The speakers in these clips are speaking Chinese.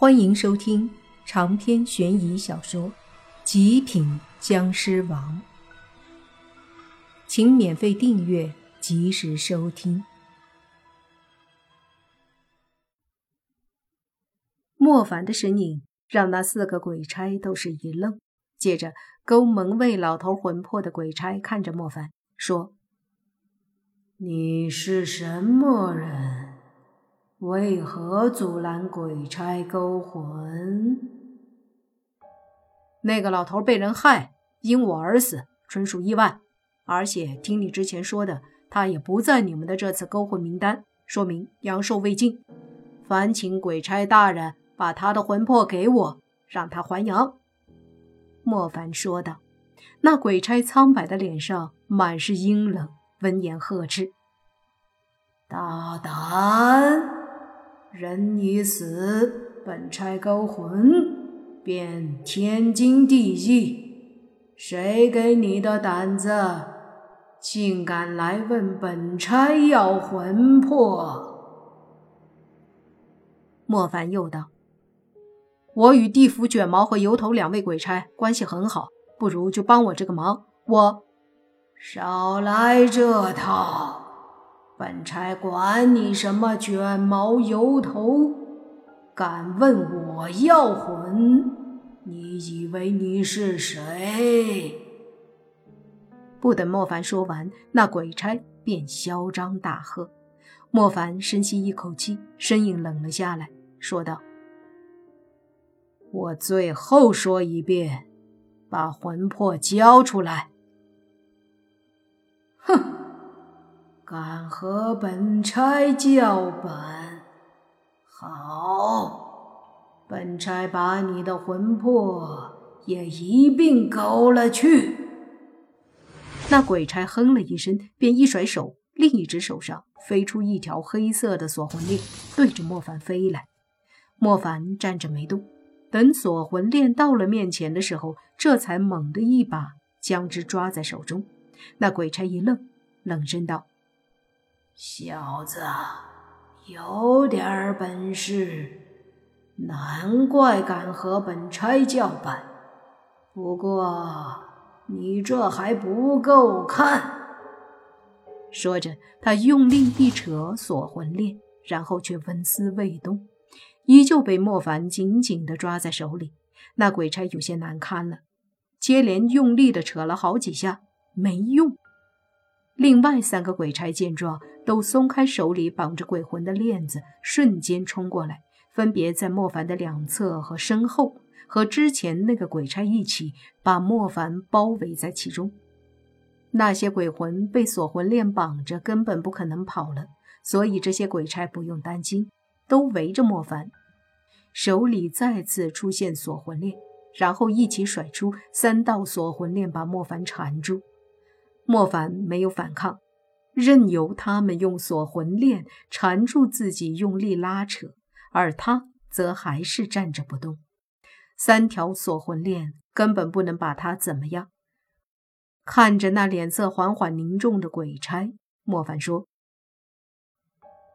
欢迎收听长篇悬疑小说《极品僵尸王》，请免费订阅，及时收听。莫凡的身影让那四个鬼差都是一愣，接着勾蒙卫老头魂魄的鬼差看着莫凡说：“你是什么人？”为何阻拦鬼差勾魂？那个老头被人害，因我而死，纯属意外。而且听你之前说的，他也不在你们的这次勾魂名单，说明阳寿未尽。烦请鬼差大人把他的魂魄给我，让他还阳。”莫凡说道。那鬼差苍白的脸上满是阴冷，闻言呵斥：“大胆！”人已死，本差勾魂便天经地义。谁给你的胆子，竟敢来问本差要魂魄？莫凡又道：“我与地府卷毛和油头两位鬼差关系很好，不如就帮我这个忙。”我少来这套。本差管你什么卷毛油头，敢问我要魂？你以为你是谁？不等莫凡说完，那鬼差便嚣张大喝。莫凡深吸一口气，身影冷了下来，说道：“我最后说一遍，把魂魄交出来。”哼！敢和本差叫板？好，本差把你的魂魄也一并勾了去。那鬼差哼了一声，便一甩手，另一只手上飞出一条黑色的锁魂链，对着莫凡飞来。莫凡站着没动，等锁魂链到了面前的时候，这才猛地一把将之抓在手中。那鬼差一愣，冷声道。小子，有点本事，难怪敢和本差叫板。不过你这还不够看。说着，他用力一扯锁魂链，然后却纹丝未动，依旧被莫凡紧紧地抓在手里。那鬼差有些难堪了，接连用力地扯了好几下，没用。另外三个鬼差见状，都松开手里绑着鬼魂的链子，瞬间冲过来，分别在莫凡的两侧和身后，和之前那个鬼差一起把莫凡包围在其中。那些鬼魂被锁魂链绑着，根本不可能跑了，所以这些鬼差不用担心，都围着莫凡，手里再次出现锁魂链，然后一起甩出三道锁魂链，把莫凡缠住。莫凡没有反抗，任由他们用锁魂链缠住自己，用力拉扯，而他则还是站着不动。三条锁魂链根本不能把他怎么样。看着那脸色缓缓凝重的鬼差，莫凡说：“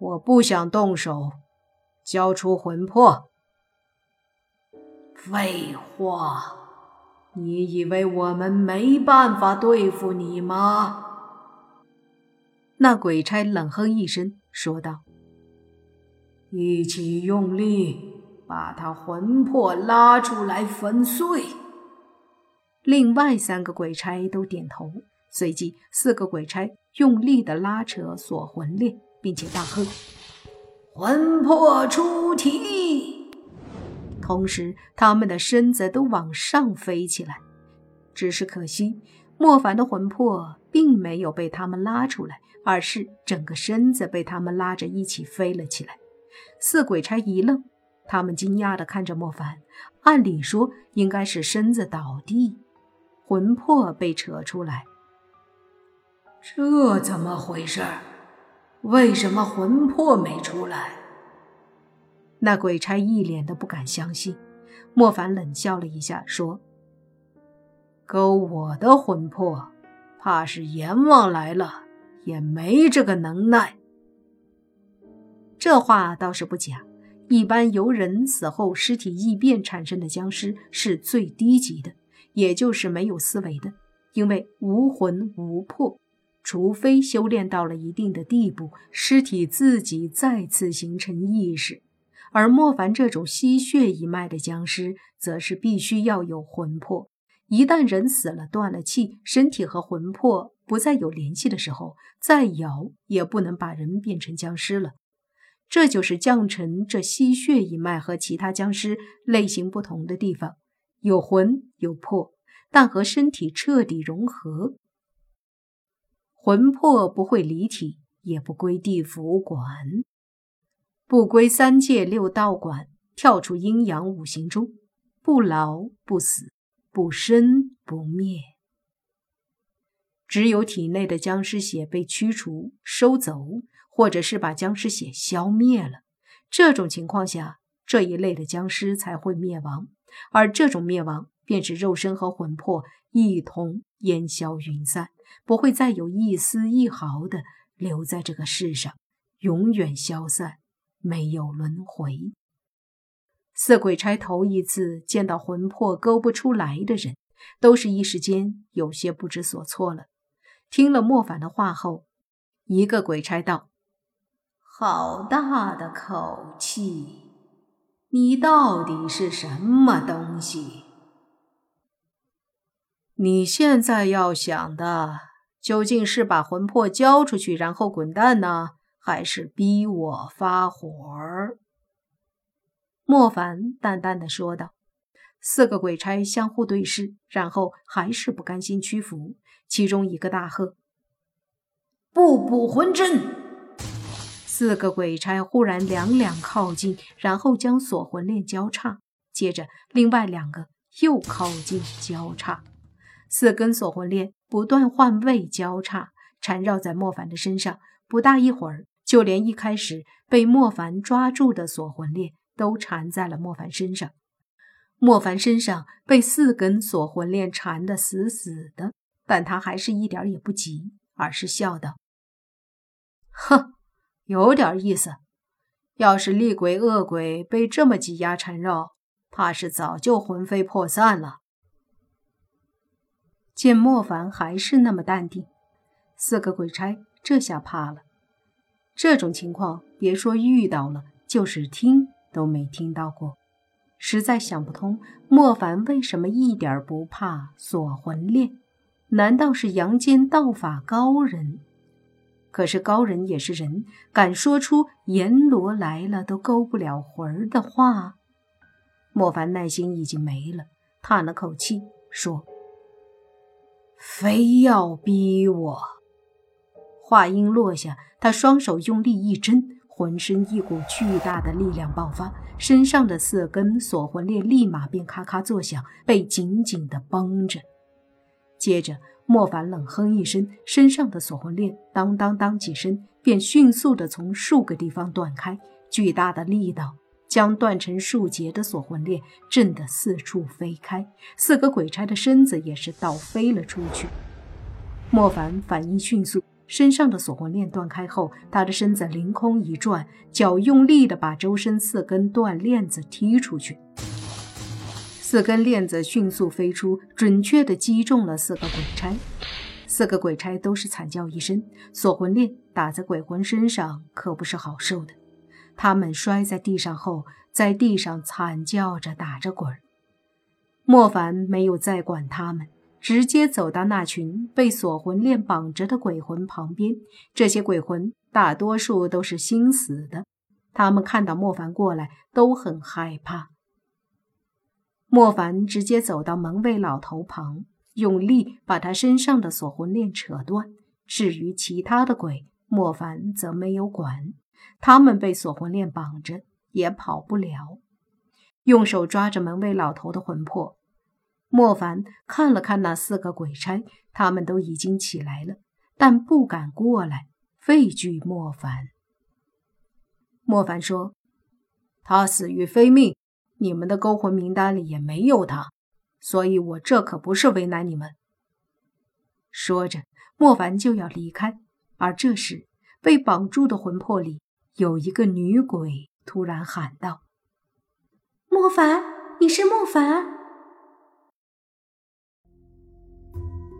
我不想动手，交出魂魄。”废话。你以为我们没办法对付你吗？那鬼差冷哼一声，说道：“一起用力，把他魂魄拉出来粉碎。”另外三个鬼差都点头，随即四个鬼差用力的拉扯锁魂链，并且大喝：“魂魄出体！”同时，他们的身子都往上飞起来。只是可惜，莫凡的魂魄并没有被他们拉出来，而是整个身子被他们拉着一起飞了起来。四鬼差一愣，他们惊讶地看着莫凡。按理说，应该是身子倒地，魂魄被扯出来。这怎么回事？为什么魂魄没出来？那鬼差一脸的不敢相信，莫凡冷笑了一下，说：“勾我的魂魄，怕是阎王来了也没这个能耐。”这话倒是不假，一般由人死后尸体异变产生的僵尸是最低级的，也就是没有思维的，因为无魂无魄。除非修炼到了一定的地步，尸体自己再次形成意识。而莫凡这种吸血一脉的僵尸，则是必须要有魂魄。一旦人死了，断了气，身体和魂魄不再有联系的时候，再摇也不能把人变成僵尸了。这就是降臣这吸血一脉和其他僵尸类型不同的地方：有魂有魄，但和身体彻底融合。魂魄不会离体，也不归地府管，不归三界六道管，跳出阴阳五行中，不老不死，不生不灭。只有体内的僵尸血被驱除、收走，或者是把僵尸血消灭了，这种情况下，这一类的僵尸才会灭亡。而这种灭亡，便是肉身和魂魄一同烟消云散，不会再有一丝一毫的留在这个世上，永远消散，没有轮回。四鬼差头一次见到魂魄勾不出来的人，都是一时间有些不知所措了。听了莫凡的话后，一个鬼差道：“好大的口气！你到底是什么东西？你现在要想的究竟是把魂魄交出去，然后滚蛋呢，还是逼我发火？”莫凡淡淡的说道。四个鬼差相互对视，然后还是不甘心屈服。其中一个大喝：“不补魂针！”四个鬼差忽然两两靠近，然后将锁魂链交叉。接着，另外两个又靠近交叉。四根锁魂链不断换位交叉，缠绕在莫凡的身上。不大一会儿，就连一开始被莫凡抓住的锁魂链都缠在了莫凡身上。莫凡身上被四根锁魂链缠得死死的。但他还是一点也不急，而是笑道：“哼，有点意思。要是厉鬼恶鬼被这么挤压缠绕，怕是早就魂飞魄散了。”见莫凡还是那么淡定，四个鬼差这下怕了。这种情况，别说遇到了，就是听都没听到过，实在想不通莫凡为什么一点不怕锁魂链。难道是阳间道法高人？可是高人也是人，敢说出阎罗来了都勾不了魂儿的话。莫凡耐心已经没了，叹了口气说：“非要逼我。”话音落下，他双手用力一挣，浑身一股巨大的力量爆发，身上的四根锁魂链立马便咔咔作响，被紧紧的绷着。接着，莫凡冷哼一声，身上的锁魂链当当当几声，便迅速的从数个地方断开。巨大的力道将断成数节的锁魂链震得四处飞开，四个鬼差的身子也是倒飞了出去。莫凡反应迅速，身上的锁魂链断开后，他的身子凌空一转，脚用力的把周身四根断链子踢出去。四根链子迅速飞出，准确地击中了四个鬼差。四个鬼差都是惨叫一声，锁魂链打在鬼魂身上可不是好受的。他们摔在地上后，在地上惨叫着打着滚。莫凡没有再管他们，直接走到那群被锁魂链绑着的鬼魂旁边。这些鬼魂大多数都是心死的，他们看到莫凡过来都很害怕。莫凡直接走到门卫老头旁，用力把他身上的锁魂链扯断。至于其他的鬼，莫凡则没有管，他们被锁魂链绑着，也跑不了。用手抓着门卫老头的魂魄，莫凡看了看那四个鬼差，他们都已经起来了，但不敢过来，畏惧莫凡。莫凡说：“他死于非命。”你们的勾魂名单里也没有他，所以我这可不是为难你们。说着，莫凡就要离开，而这时被绑住的魂魄里有一个女鬼突然喊道：“莫凡，你是莫凡！”